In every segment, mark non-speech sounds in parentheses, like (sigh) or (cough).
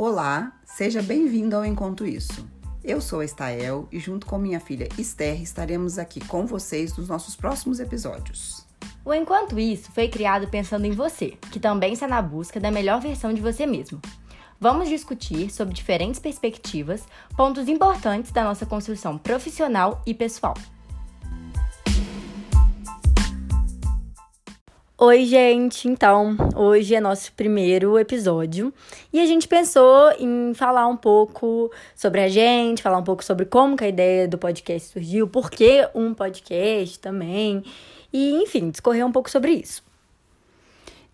Olá, seja bem-vindo ao Encontro Isso. Eu sou a Estael e, junto com minha filha Esther, estaremos aqui com vocês nos nossos próximos episódios. O Enquanto Isso foi criado pensando em você, que também está na busca da melhor versão de você mesmo. Vamos discutir sobre diferentes perspectivas, pontos importantes da nossa construção profissional e pessoal. Oi, gente! Então, hoje é nosso primeiro episódio e a gente pensou em falar um pouco sobre a gente, falar um pouco sobre como que a ideia do podcast surgiu, por que um podcast também, e enfim, discorrer um pouco sobre isso.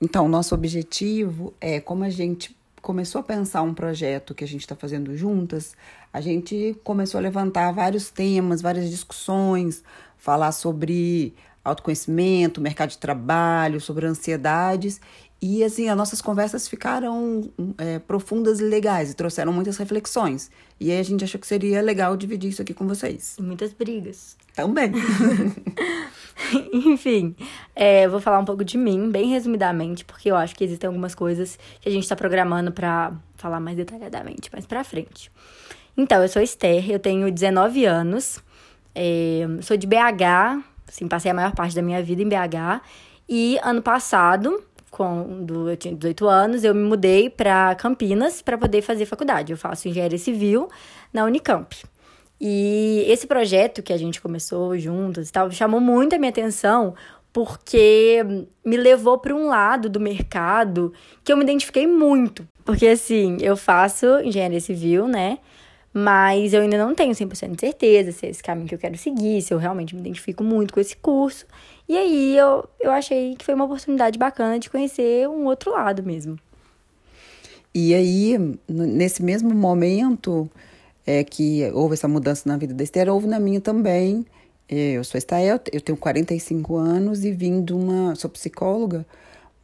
Então, nosso objetivo é como a gente começou a pensar um projeto que a gente está fazendo juntas, a gente começou a levantar vários temas, várias discussões, falar sobre autoconhecimento, mercado de trabalho, sobre ansiedades. E assim, as nossas conversas ficaram é, profundas e legais e trouxeram muitas reflexões. E aí a gente achou que seria legal dividir isso aqui com vocês. Muitas brigas. Também. (laughs) Enfim, é, vou falar um pouco de mim, bem resumidamente, porque eu acho que existem algumas coisas que a gente está programando para falar mais detalhadamente mais pra frente. Então, eu sou Esther, eu tenho 19 anos, é, sou de BH, Assim, passei a maior parte da minha vida em BH. E ano passado, quando eu tinha 18 anos, eu me mudei para Campinas para poder fazer faculdade. Eu faço engenharia civil na Unicamp. E esse projeto que a gente começou juntos e tal, chamou muito a minha atenção porque me levou para um lado do mercado que eu me identifiquei muito. Porque assim, eu faço engenharia civil, né? Mas eu ainda não tenho 100% de certeza se é esse caminho que eu quero seguir, se eu realmente me identifico muito com esse curso. E aí eu, eu achei que foi uma oportunidade bacana de conhecer um outro lado mesmo. E aí, nesse mesmo momento é, que houve essa mudança na vida da Esther, houve na minha também. É, eu sou Estael, eu tenho 45 anos e vim de uma. sou psicóloga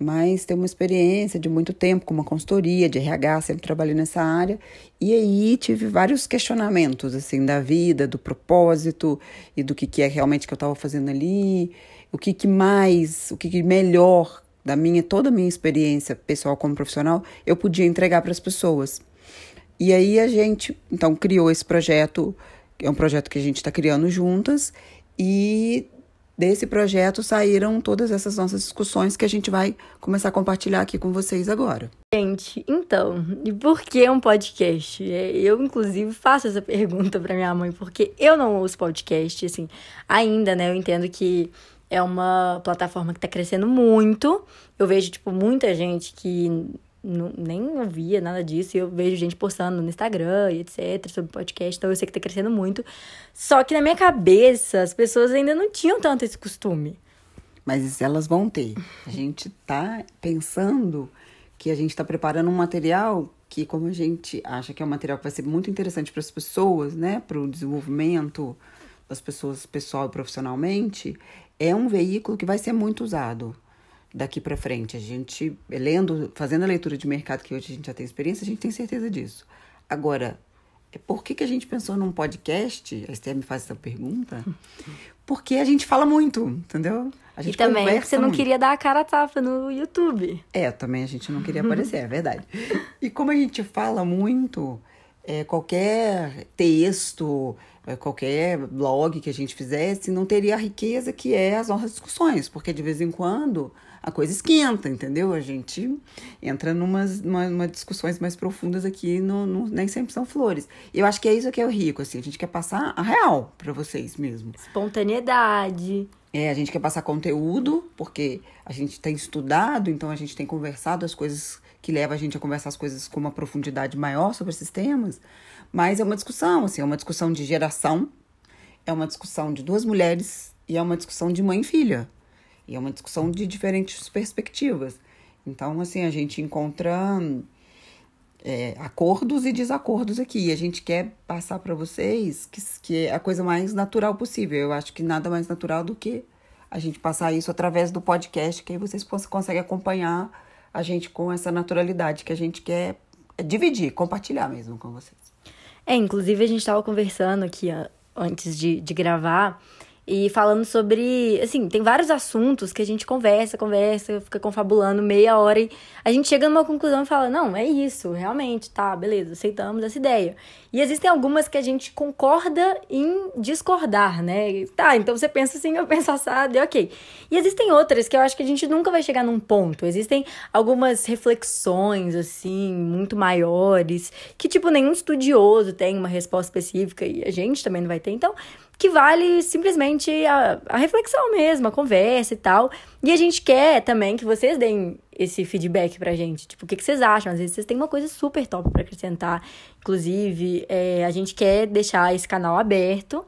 mas tenho uma experiência de muito tempo com uma consultoria de RH, sempre trabalhei nessa área, e aí tive vários questionamentos assim da vida, do propósito e do que, que é realmente que eu estava fazendo ali, o que, que mais, o que, que melhor da minha toda a minha experiência pessoal como profissional eu podia entregar para as pessoas. E aí a gente então criou esse projeto, é um projeto que a gente está criando juntas e desse projeto saíram todas essas nossas discussões que a gente vai começar a compartilhar aqui com vocês agora. Gente, então, e por que um podcast? É, eu, inclusive, faço essa (laughs) pergunta para minha mãe, porque eu não ouço podcast, assim, ainda, né? Eu entendo que é uma plataforma que tá crescendo muito. Eu vejo, tipo, muita gente que não, nem ouvia nada disso. E eu vejo gente postando no Instagram e etc. sobre podcast. Então eu sei que tá crescendo muito. Só que na minha cabeça, as pessoas ainda não tinham tanto esse costume. Mas elas vão ter. A gente tá pensando que a gente está preparando um material que, como a gente acha que é um material que vai ser muito interessante para as pessoas, né? Para o desenvolvimento das pessoas pessoal e profissionalmente, é um veículo que vai ser muito usado daqui para frente. A gente, lendo, fazendo a leitura de mercado que hoje a gente já tem experiência, a gente tem certeza disso. Agora, por que, que a gente pensou num podcast? A Esther me faz essa pergunta. (laughs) Porque a gente fala muito, entendeu? A gente e também você não muito. queria dar a cara a tapa no YouTube. É, também a gente não queria (laughs) aparecer, é verdade. (laughs) E como a gente fala muito, é, qualquer texto, é, qualquer blog que a gente fizesse, não teria a riqueza que é as nossas discussões, porque de vez em quando a coisa esquenta, entendeu? A gente entra numas numa, discussões mais profundas aqui, no, no, nem sempre são flores. E eu acho que é isso que é o rico, assim, a gente quer passar a real para vocês mesmo. Espontaneidade. É, a gente quer passar conteúdo, porque a gente tem estudado, então a gente tem conversado as coisas que levam a gente a conversar as coisas com uma profundidade maior sobre esses temas. Mas é uma discussão, assim, é uma discussão de geração, é uma discussão de duas mulheres e é uma discussão de mãe e filha. E é uma discussão de diferentes perspectivas. Então, assim, a gente encontra é, acordos e desacordos aqui. E a gente quer passar para vocês que, que é a coisa mais natural possível. Eu acho que nada mais natural do que a gente passar isso através do podcast, que aí vocês conseguem acompanhar a gente com essa naturalidade que a gente quer dividir, compartilhar mesmo com vocês. É, inclusive a gente estava conversando aqui antes de, de gravar e falando sobre, assim, tem vários assuntos que a gente conversa, conversa, fica confabulando meia hora e a gente chega numa conclusão e fala: "Não, é isso, realmente, tá, beleza, aceitamos essa ideia". E existem algumas que a gente concorda em discordar, né? Tá, então você pensa assim, eu penso assado, e OK. E existem outras que eu acho que a gente nunca vai chegar num ponto. Existem algumas reflexões assim, muito maiores, que tipo nenhum estudioso tem uma resposta específica e a gente também não vai ter. Então, que vale simplesmente a, a reflexão mesmo, a conversa e tal. E a gente quer também que vocês deem esse feedback pra gente. Tipo, o que, que vocês acham? Às vezes vocês têm uma coisa super top para acrescentar. Inclusive, é, a gente quer deixar esse canal aberto.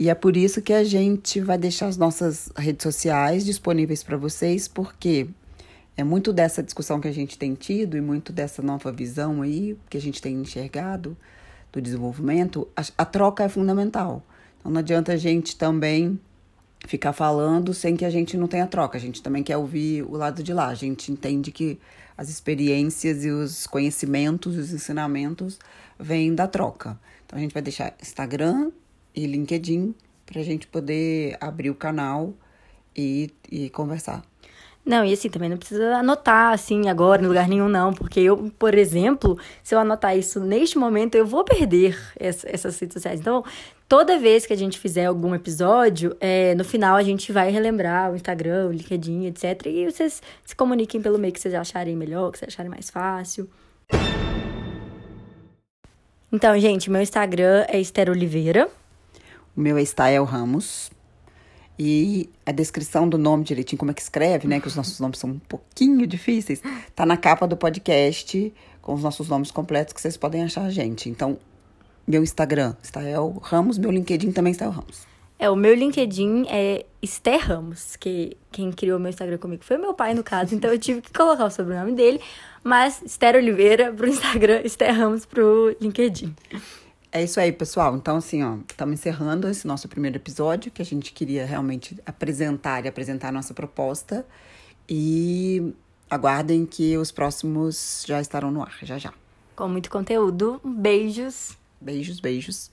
E é por isso que a gente vai deixar as nossas redes sociais disponíveis para vocês, porque é muito dessa discussão que a gente tem tido e muito dessa nova visão aí que a gente tem enxergado do desenvolvimento, a, a troca é fundamental. Então não adianta a gente também ficar falando sem que a gente não tenha troca. A gente também quer ouvir o lado de lá. A gente entende que as experiências e os conhecimentos e os ensinamentos vêm da troca. Então a gente vai deixar Instagram e LinkedIn para a gente poder abrir o canal e, e conversar. Não, e assim, também não precisa anotar assim agora em lugar nenhum, não. Porque eu, por exemplo, se eu anotar isso neste momento, eu vou perder essa, essas redes sociais. Então, toda vez que a gente fizer algum episódio, é, no final a gente vai relembrar o Instagram, o LinkedIn, etc. E vocês se comuniquem pelo meio que vocês acharem melhor, que vocês acharem mais fácil. Então, gente, meu Instagram é Esther Oliveira. O meu é Stael Ramos. E a descrição do nome direitinho, como é que escreve, né? Que os nossos nomes são um pouquinho difíceis. Tá na capa do podcast, com os nossos nomes completos, que vocês podem achar a gente. Então, meu Instagram, Stael Ramos, meu LinkedIn também Stael Ramos. É, o meu LinkedIn é Esther Ramos, que quem criou meu Instagram comigo foi meu pai, no caso, então eu tive que colocar o sobrenome dele. Mas Esther Oliveira pro Instagram, Esther Ramos pro LinkedIn. É isso aí, pessoal. Então, assim, ó, estamos encerrando esse nosso primeiro episódio, que a gente queria realmente apresentar e apresentar a nossa proposta. E aguardem que os próximos já estarão no ar, já já. Com muito conteúdo. Beijos. Beijos, beijos.